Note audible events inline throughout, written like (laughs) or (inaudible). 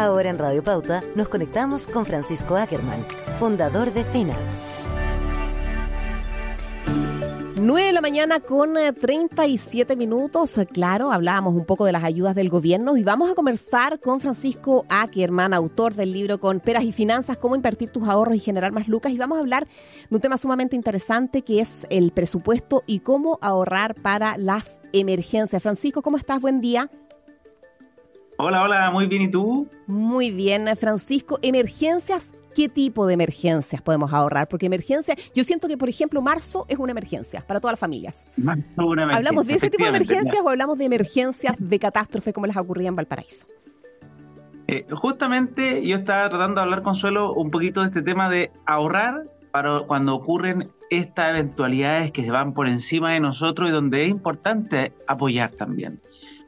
Ahora en Radio Pauta nos conectamos con Francisco Ackerman, fundador de FENAD. 9 de la mañana con 37 eh, minutos. Claro, hablábamos un poco de las ayudas del gobierno y vamos a conversar con Francisco Ackerman, autor del libro Con Peras y Finanzas, cómo invertir tus ahorros y generar más lucas. Y vamos a hablar de un tema sumamente interesante que es el presupuesto y cómo ahorrar para las emergencias. Francisco, ¿cómo estás? Buen día. Hola, hola, muy bien. ¿Y tú? Muy bien, Francisco. Emergencias qué tipo de emergencias podemos ahorrar, porque emergencia, yo siento que, por ejemplo, marzo es una emergencia para todas las familias. ¿Hablamos de ese tipo de emergencias o hablamos de emergencias de catástrofe como les ocurría en Valparaíso? Eh, justamente yo estaba tratando de hablar con Suelo un poquito de este tema de ahorrar para cuando ocurren estas eventualidades que se van por encima de nosotros y donde es importante apoyar también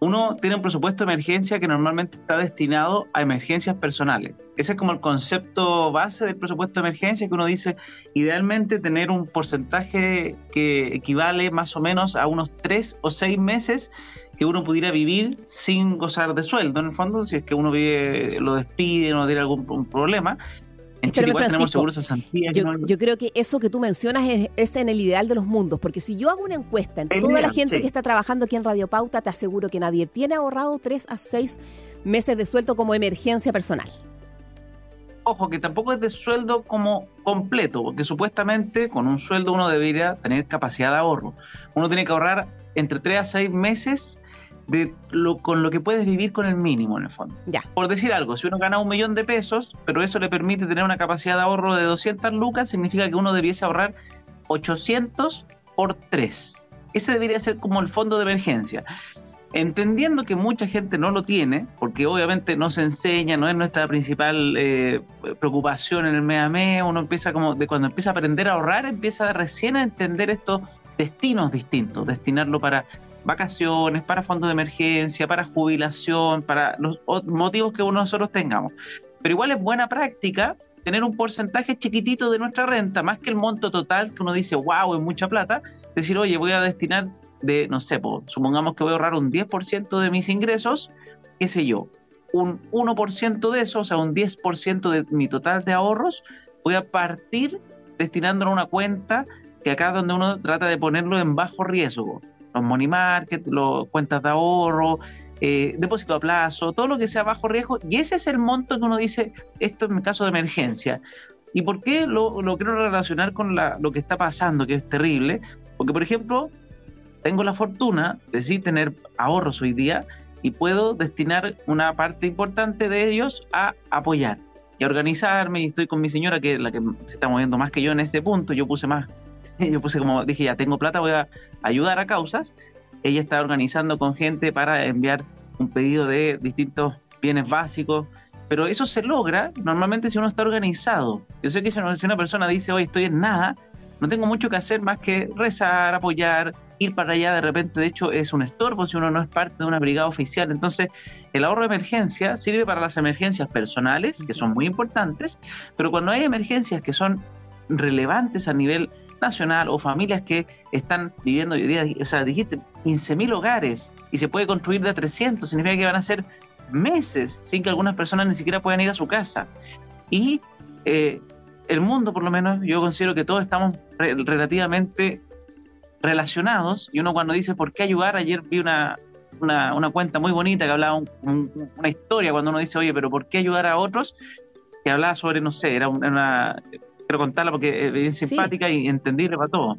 uno tiene un presupuesto de emergencia que normalmente está destinado a emergencias personales. Ese es como el concepto base del presupuesto de emergencia que uno dice, idealmente tener un porcentaje que equivale más o menos a unos tres o seis meses que uno pudiera vivir sin gozar de sueldo, en el fondo, si es que uno vive, lo despide, no tiene algún problema, yo, creo que eso que tú mencionas es, en el ideal de los mundos, porque si yo hago una encuesta en toda la gente que está trabajando aquí en Radio Pauta, te aseguro que nadie tiene ahorrado tres a seis meses de sueldo como emergencia personal. Ojo, que tampoco es de sueldo como completo, porque supuestamente con un sueldo uno debería tener capacidad de ahorro. Uno tiene que ahorrar entre tres a seis meses de lo, con lo que puedes vivir con el mínimo en el fondo. Ya. Por decir algo, si uno gana un millón de pesos, pero eso le permite tener una capacidad de ahorro de 200 lucas, significa que uno debiese ahorrar 800 por 3. Ese debería ser como el fondo de emergencia. Entendiendo que mucha gente no lo tiene, porque obviamente no se enseña, no es nuestra principal eh, preocupación en el mes uno empieza como, de cuando empieza a aprender a ahorrar, empieza recién a entender estos destinos distintos, destinarlo para vacaciones, para fondos de emergencia, para jubilación, para los motivos que nosotros tengamos. Pero igual es buena práctica tener un porcentaje chiquitito de nuestra renta, más que el monto total que uno dice, wow, es mucha plata, decir, oye, voy a destinar de, no sé, supongamos que voy a ahorrar un 10% de mis ingresos, qué sé yo, un 1% de eso, o sea, un 10% de mi total de ahorros, voy a partir destinándolo a una cuenta que acá es donde uno trata de ponerlo en bajo riesgo los money market, los cuentas de ahorro, eh, depósito a plazo, todo lo que sea bajo riesgo, y ese es el monto que uno dice, esto en caso de emergencia. ¿Y por qué lo, quiero relacionar con lo que está pasando, que es terrible? Porque, por ejemplo, tengo la fortuna de sí tener ahorros hoy día y puedo destinar una parte importante de ellos a apoyar y a organizarme. Y estoy con mi señora, que es la que se está moviendo más que yo en este punto. Yo puse más (laughs) yo puse como, dije, ya tengo plata, voy a ayudar a causas. Ella está organizando con gente para enviar un pedido de distintos bienes básicos, pero eso se logra normalmente si uno está organizado. Yo sé que si una persona dice, hoy estoy en nada, no tengo mucho que hacer más que rezar, apoyar, ir para allá, de repente, de hecho, es un estorbo si uno no es parte de una brigada oficial. Entonces, el ahorro de emergencia sirve para las emergencias personales, que son muy importantes, pero cuando hay emergencias que son relevantes a nivel nacional o familias que están viviendo hoy día, o sea, dijiste 15.000 hogares y se puede construir de 300, significa que van a ser meses sin que algunas personas ni siquiera puedan ir a su casa. Y eh, el mundo, por lo menos, yo considero que todos estamos relativamente relacionados y uno cuando dice por qué ayudar, ayer vi una, una, cuenta muy bonita que hablaba una historia cuando uno dice, oye, pero ¿por qué ayudar a otros? Que hablaba sobre, no sé, era una, quiero contarla porque es bien simpática y entendible para todo.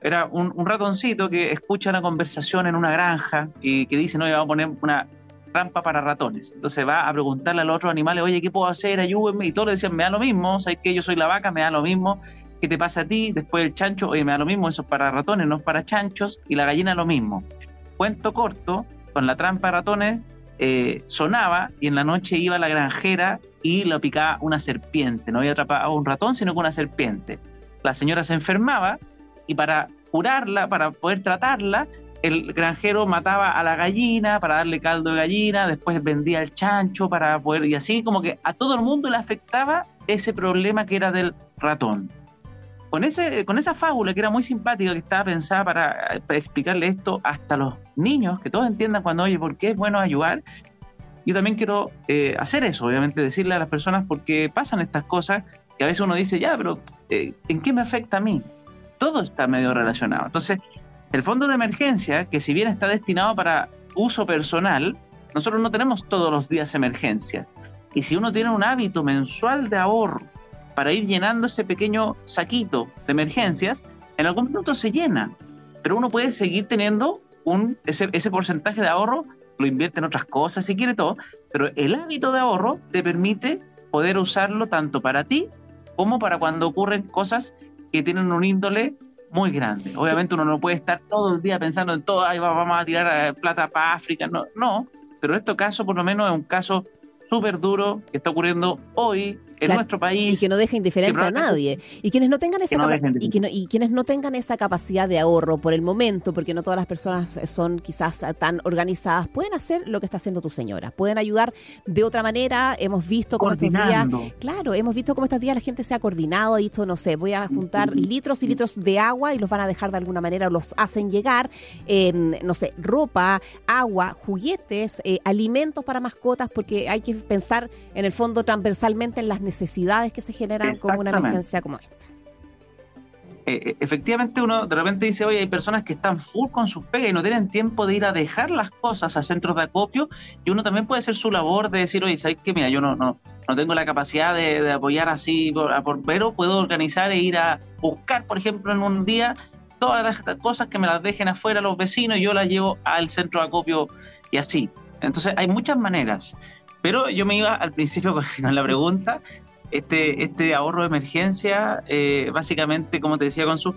Era un, ratoncito que escucha una conversación en una granja y que dice, no, vamos a poner una rampa para ratones. Entonces va a preguntarle a los otros animales, oye, ¿qué puedo hacer? Ayúdenme. Y todos le decían, me da lo mismo, sabes que yo soy la vaca, me da lo mismo. ¿Qué te pasa a ti? Después el chancho, oye, me da lo mismo, eso es para ratones, no es para chanchos. Y la gallina lo mismo. Cuento corto, con la trampa de ratones, eh, sonaba y en la noche iba la granjera y lo picaba una serpiente. No había atrapado un ratón, sino que una serpiente. La señora se enfermaba y para curarla, para poder tratarla, el granjero mataba a la gallina para darle caldo de gallina, después vendía el chancho para poder, y así como que a todo el mundo le afectaba ese problema que era del ratón. Con, ese, con esa fábula que era muy simpática, que estaba pensada para, para explicarle esto hasta los niños, que todos entiendan cuando, oye, ¿por qué es bueno ayudar? yo también quiero eh, hacer eso, obviamente decirle a las personas porque pasan estas cosas que a veces uno dice, ya, pero eh, ¿en qué me afecta a mí? Todo está medio relacionado. Entonces, el fondo de emergencia, que si bien está destinado para uso personal, nosotros no tenemos todos los días emergencias. Y si uno tiene un hábito mensual de ahorro para ir llenando ese pequeño saquito de emergencias, en algún minuto se llena. Pero uno puede seguir teniendo un, ese, ese porcentaje de ahorro lo invierte en otras cosas si quiere todo, pero el hábito de ahorro te permite poder usarlo tanto para ti como para cuando ocurren cosas que tienen un índole muy grande. Obviamente uno no puede estar todo el día pensando en todo, Ay, vamos a tirar eh, plata para África, no, no, pero este caso por lo menos es un caso súper duro que está ocurriendo hoy en nuestro país. Y que no deja indiferente a nadie. Y quienes no tengan esa y, y quienes no tengan esa capacidad de ahorro por el momento, porque no todas las personas son quizás tan organizadas, pueden hacer lo que está haciendo tu señora. Pueden ayudar de otra manera. Hemos visto cómo estos días, claro, hemos visto cómo estos días la gente se ha coordinado, ha dicho, no sé, voy a juntar litros y litros de agua y los van a dejar de alguna manera, o los hacen llegar, no sé, ropa, agua, juguetes, eh, alimentos para mascotas, porque hay que pensar en el fondo transversalmente en las necesidades necesidades que se generan con una emergencia como esta. Eh, eh, efectivamente uno de repente dice, oye, hay personas que están full con sus pegas y no tienen tiempo de ir a dejar las cosas a centros de acopio y uno también puede hacer su labor de decir, oye, ¿sabes qué? Mira, yo no, no, no tengo la capacidad de, apoyar así, por, pero puedo organizar e ir a buscar, por ejemplo, en un día todas las cosas que me las dejen afuera los vecinos y yo las llevo al centro de acopio y así. Entonces hay muchas maneras. Pero yo me iba al principio (laughs) con la pregunta este, este ahorro de emergencia, eh, básicamente, como te decía Consu,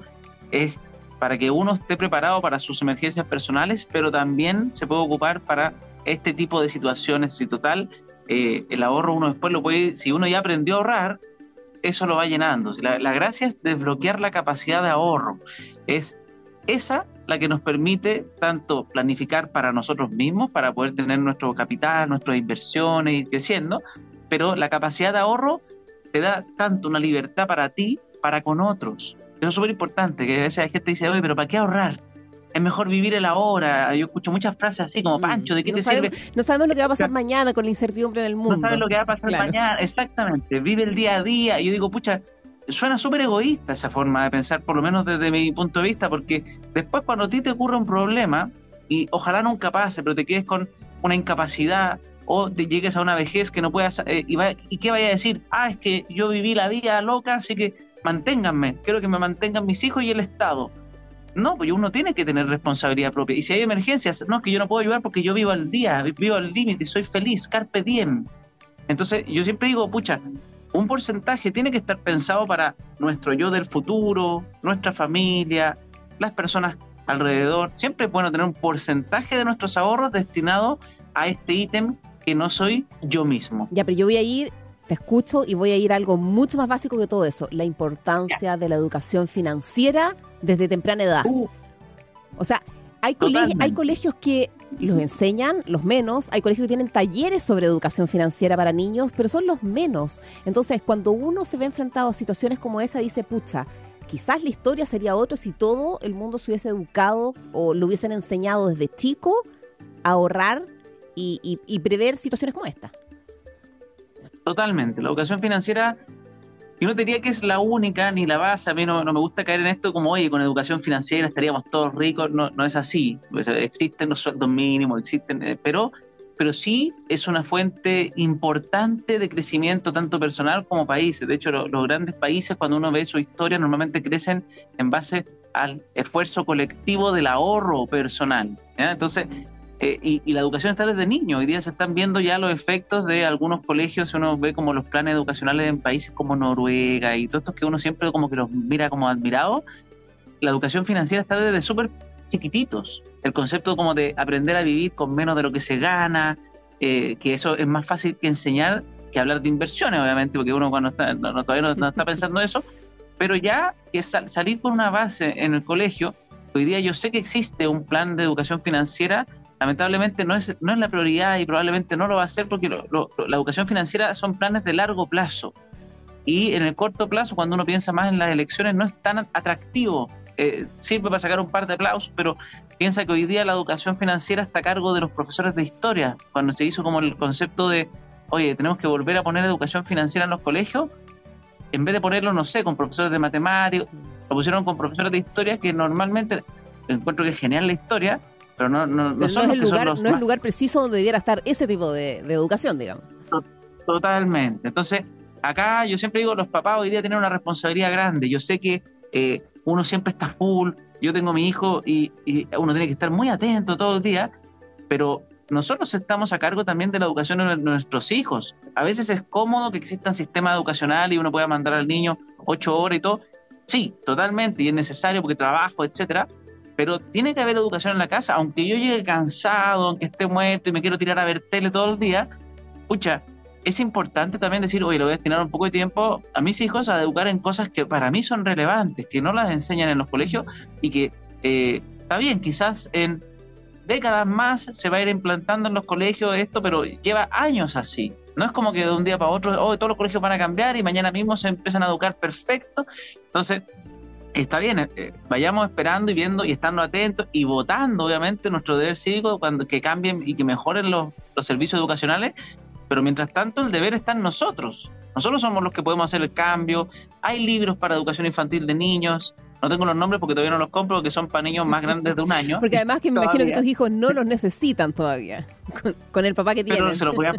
es para que uno esté preparado para sus emergencias personales, pero también se puede ocupar para este tipo de situaciones. Y total, eh, el ahorro uno después lo puede, si uno ya aprendió a ahorrar, eso lo va llenando. La, la gracia es desbloquear la capacidad de ahorro. Es esa la que nos permite tanto planificar para nosotros mismos, para poder tener nuestro capital, nuestras inversiones, ir creciendo, pero la capacidad de ahorro te da tanto una libertad para ti, para con otros. Eso es súper importante, que a veces hay gente que dice, oye, pero ¿para qué ahorrar? Es mejor vivir el ahora. Yo escucho muchas frases así como, mm. Pancho, ¿de qué te sirve? No sabemos lo que va a pasar mañana con la incertidumbre en el mundo. No sabes lo que va a pasar mañana, exactamente. Vive el día a día. Yo digo, pucha, suena súper egoísta esa forma de pensar, por lo menos desde mi punto de vista, porque después cuando a ti te ocurre un problema, y ojalá nunca pase, pero te quedes con una incapacidad, o te llegues a una vejez que no puedas, eh, y, y qué vaya a decir, ah, es que yo viví la vida loca, así que manténganme, quiero que me mantengan mis hijos y el Estado. No, pues uno tiene que tener responsabilidad propia. Y si hay emergencias, no, es que yo no puedo ayudar porque yo vivo al día, vivo al límite, soy feliz, carpe diem. Entonces, yo siempre digo, pucha, un porcentaje tiene que estar pensado para nuestro yo del futuro, nuestra familia, las personas alrededor. Siempre es bueno tener un porcentaje de nuestros ahorros destinado a este ítem que no soy yo mismo. Ya, pero yo voy a ir, te escucho y voy a ir a algo mucho más básico que todo eso, la importancia de la educación financiera desde temprana edad. Uh. o sea, hay, hay colegios que los enseñan, los menos. Hay colegios que tienen talleres sobre educación financiera para niños, pero son los menos. Entonces, cuando uno se ve enfrentado a situaciones como esa, dice, pucha, quizás la historia sería otra si todo el mundo se hubiese educado o lo hubiesen enseñado desde chico a ahorrar y, prever situaciones como esta. Totalmente. La educación financiera, yo no diría que es la única ni la base. A mí no, me gusta caer en esto como, oye, con educación financiera estaríamos todos ricos. No, no es así. existen los sueldos mínimos, existen, eh, pero, pero sí es una fuente importante de crecimiento, tanto personal como países. De hecho, los grandes países, cuando uno ve su historia, normalmente crecen en base al esfuerzo colectivo del ahorro personal. Entonces, eh, y, la educación está desde niño. Hoy día se están viendo ya los efectos de algunos colegios, uno ve como los planes educacionales en países como Noruega y todos estos que uno siempre como que los mira como admirado. La educación financiera está desde súper chiquititos. El concepto como de aprender a vivir con menos de lo que se gana, eh, que eso es más fácil que enseñar que hablar de inversiones, obviamente, porque uno cuando está, no, todavía no, está pensando eso, pero ya que salir por una base en el colegio, hoy día yo sé que existe un plan de educación financiera lamentablemente no es, no es la prioridad y probablemente no lo va a ser porque la educación financiera son planes de largo plazo. Y en el corto plazo, cuando uno piensa más en las elecciones, no es tan atractivo eh, sirve para sacar un par de aplausos, pero piensa que hoy día la educación financiera está a cargo de los profesores de historia. Cuando se hizo como el concepto de, oye, tenemos que volver a poner educación financiera en los colegios, en vez de ponerlo, no sé, con profesores de matemáticas, lo pusieron con profesores de historia que normalmente encuentro que es genial la historia, pero no, no, no, son el lugar, no es el lugar preciso donde debiera estar ese tipo de, educación, digamos. Totalmente. Entonces, acá yo siempre digo, los papás hoy día tienen una responsabilidad grande. Yo sé que eh, uno siempre está full, yo tengo mi hijo y, uno tiene que estar muy atento todo el día, pero nosotros estamos a cargo también de la educación de nuestros hijos. A veces es cómodo que exista un sistema educacional y uno pueda mandar al niño ocho horas y todo. Sí, totalmente, y es necesario porque trabajo, etcétera, pero tiene que haber educación en la casa, aunque yo llegue cansado, aunque esté muerto y me quiero tirar a ver tele todo el día, escucha, es importante también decir, oye, le voy a destinar un poco de tiempo a mis hijos a educar en cosas que para mí son relevantes, que no las enseñan en los colegios y que eh, está bien, quizás en décadas más se va a ir implantando en los colegios esto, pero lleva años así. No es como que de un día para otro, oh, todos los colegios van a cambiar y mañana mismo se empiezan a educar perfecto. Entonces, está bien, eh, vayamos esperando y viendo y estando atentos y votando, obviamente, nuestro deber cívico cuando que cambien y que mejoren los, servicios educacionales, pero mientras tanto el deber está en nosotros. Nosotros somos los que podemos hacer el cambio. Hay libros para educación infantil de niños. No tengo los nombres porque todavía no los compro, porque son para niños más grandes de un año. (laughs) Porque además que me imagino que tus hijos no los necesitan todavía, con, el papá que tienen. Pero, se los voy a,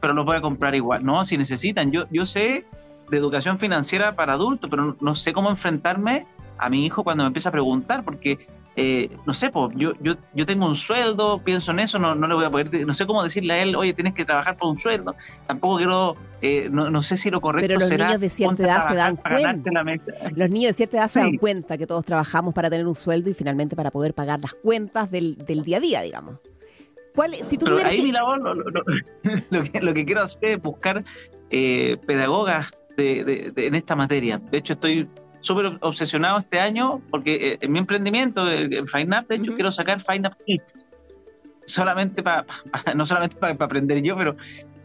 pero los voy a comprar igual. No, si necesitan. Yo, yo sé de educación financiera para adultos, pero no sé cómo enfrentarme a mi hijo cuando me empieza a preguntar, porque eh, no sé, pues, yo, yo, yo tengo un sueldo, pienso en eso, no, no le voy a poder, no sé cómo decirle a él, oye, tienes que trabajar por un sueldo, tampoco quiero, eh, no, no, sé si lo correcto Pero los será, niños de cierta edad se dan cuenta. Los niños de cierta edad se dan cuenta que todos trabajamos para tener un sueldo y finalmente para poder pagar las cuentas del, del día a día, digamos. ¿Cuál, si tú Pero ahí mi labor, lo, lo, (laughs) lo, que, lo que quiero hacer es buscar eh, pedagogas de, en esta materia. De hecho, estoy súper obsesionado este año porque eh, en mi emprendimiento, en FineUp, de hecho, quiero sacar FineUp Kit. Solamente para, (laughs) no solamente para aprender yo, pero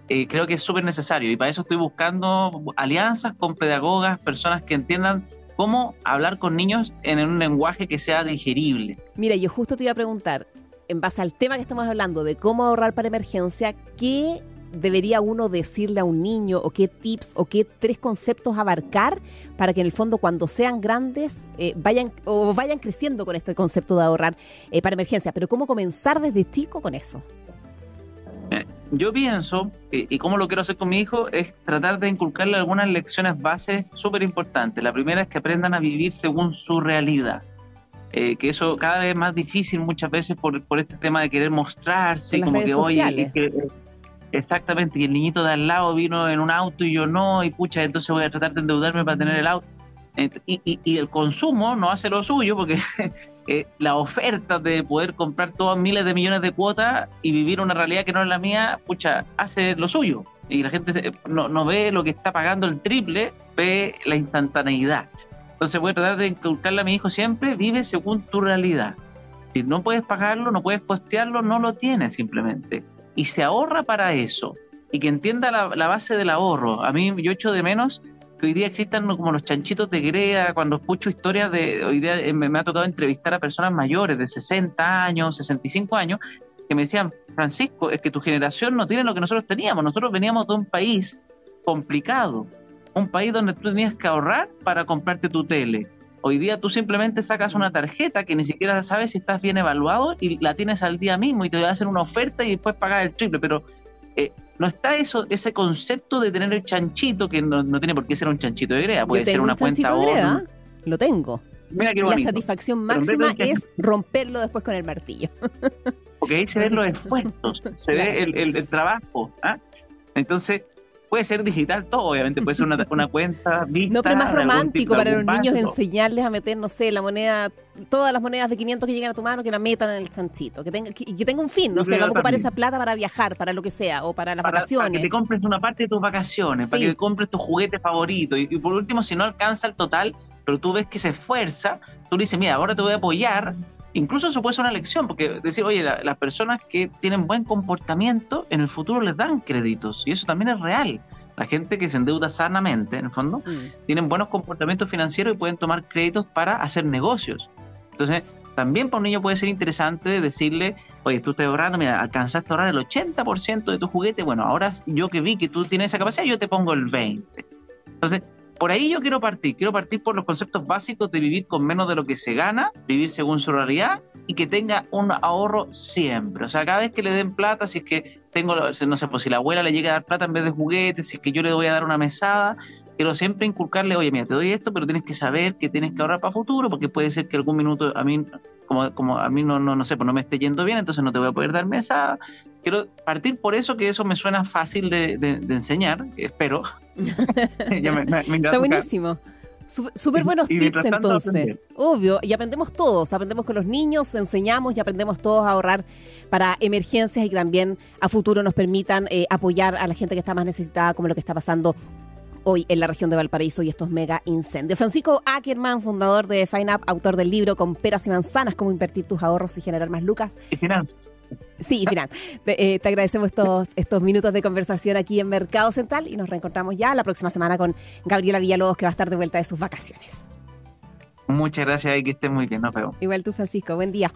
eh, creo que es súper necesario. Y para eso estoy buscando alianzas con pedagogas, personas que entiendan cómo hablar con niños en un lenguaje que sea digerible. Mira, yo justo te iba a preguntar, en base al tema que estamos hablando de cómo ahorrar para emergencia, ¿qué debería uno decirle a un niño o qué tips o qué tres conceptos abarcar para que en el fondo cuando sean grandes eh, vayan o vayan creciendo con este concepto de ahorrar eh, para emergencia? Pero ¿cómo comenzar desde chico con eso? Eh, yo pienso, y, cómo lo quiero hacer con mi hijo, es tratar de inculcarle algunas lecciones bases súper importantes. La primera es que aprendan a vivir según su realidad. que eso cada vez es más difícil muchas veces por, por este tema de querer mostrarse, como que hoy Exactamente, y el niñito de al lado vino en un auto y yo no, y pucha, entonces voy a tratar de endeudarme para tener el auto. Y, y, el consumo no hace lo suyo porque (laughs) eh, la oferta de poder comprar todos miles de millones de cuotas y vivir una realidad que no es la mía, pucha, hace lo suyo. Y la gente no, no ve lo que está pagando el triple, ve la instantaneidad. Entonces voy a tratar de inculcarle a mi hijo siempre, vive según tu realidad. Si no puedes pagarlo, no puedes costearlo, no lo tienes simplemente y se ahorra para eso y que entienda la, base del ahorro. A mí yo echo de menos que hoy día existan como los chanchitos de greda, cuando escucho historias de, hoy día eh, me, ha tocado entrevistar a personas mayores de 60 años, 65 años, que me decían, Francisco, es que tu generación no tiene lo que nosotros teníamos, nosotros veníamos de un país complicado, un país donde tú tenías que ahorrar para comprarte tu tele, Hoy día tú simplemente sacas una tarjeta que ni siquiera sabes si estás bien evaluado y la tienes al día mismo y te hacer una oferta y después pagar el triple, pero eh, no está eso ese concepto de tener el chanchito que no, tiene por qué ser un chanchito de greda, puede ser una cuenta greda, Lo tengo. Mira la satisfacción máxima es romperlo después con el martillo. Porque ahí se ven los (laughs) esfuerzos, se ve el, el, trabajo. ¿ah? Entonces, puede ser digital todo, obviamente, puede ser una, (laughs) una cuenta No, pero más romántico para los niños enseñarles a meter, no sé, la moneda, todas las monedas de 500 que llegan a tu mano, que la metan en el chanchito, que tenga, que, tenga un fin, no sé, vamos a ocupar esa plata para viajar, para lo que sea, o para las vacaciones. Para que te compres una parte de tus vacaciones, para que compres tu juguete favorito, y, y por último, si no alcanza el total, pero tú ves que se esfuerza, tú le dices, mira, ahora te voy a apoyar, incluso eso puede ser una lección, porque decir, oye, las personas que tienen buen comportamiento en el futuro les dan créditos, y eso también es real. la gente que se endeuda sanamente, en el fondo, Mm. tienen buenos comportamientos financieros y pueden tomar créditos para hacer negocios. Entonces, también para un niño puede ser interesante decirle, oye, tú estás ahorrando, mira, alcanzaste a ahorrar el 80% de tu juguete, bueno, ahora yo que vi que tú tienes esa capacidad, yo te pongo el 20%. Entonces, por ahí yo quiero partir, quiero partir por los conceptos básicos de vivir con menos de lo que se gana, vivir según su realidad y que tenga un ahorro siempre. O sea, cada vez que le den plata, si es que tengo, no sé, pues si la abuela le llega a dar plata en vez de juguetes, si es que yo le voy a dar una mesada, quiero siempre inculcarle, oye, mira, te doy esto, pero tienes que saber que tienes que ahorrar para futuro, porque puede ser que algún minuto a mí, como, como a mí no, no, no sé, pues no me esté yendo bien, entonces no te voy a poder dar mesada. Quiero partir por eso, que eso me suena fácil de, de, de enseñar, espero. (laughs) Ya me, me, me Está buenísimo. Súper buenos y tips entonces. Aprender. Obvio, y aprendemos todos, aprendemos con los niños, enseñamos y aprendemos todos a ahorrar para emergencias y que también a futuro nos permitan eh, apoyar a la gente que está más necesitada, como lo que está pasando hoy en la región de Valparaíso y estos mega incendios. Francisco Ackerman, fundador de FineUp, autor del libro Con peras y manzanas, cómo invertir tus ahorros y generar más lucas. Y. Sí, Finán. Te, eh, te, agradecemos estos, estos minutos de conversación aquí en Mercado Central y nos reencontramos ya la próxima semana con Gabriela Villalobos, que va a estar de vuelta de sus vacaciones. Muchas gracias y que esté muy bien. Nos vemos. Igual tú, Francisco. Buen día.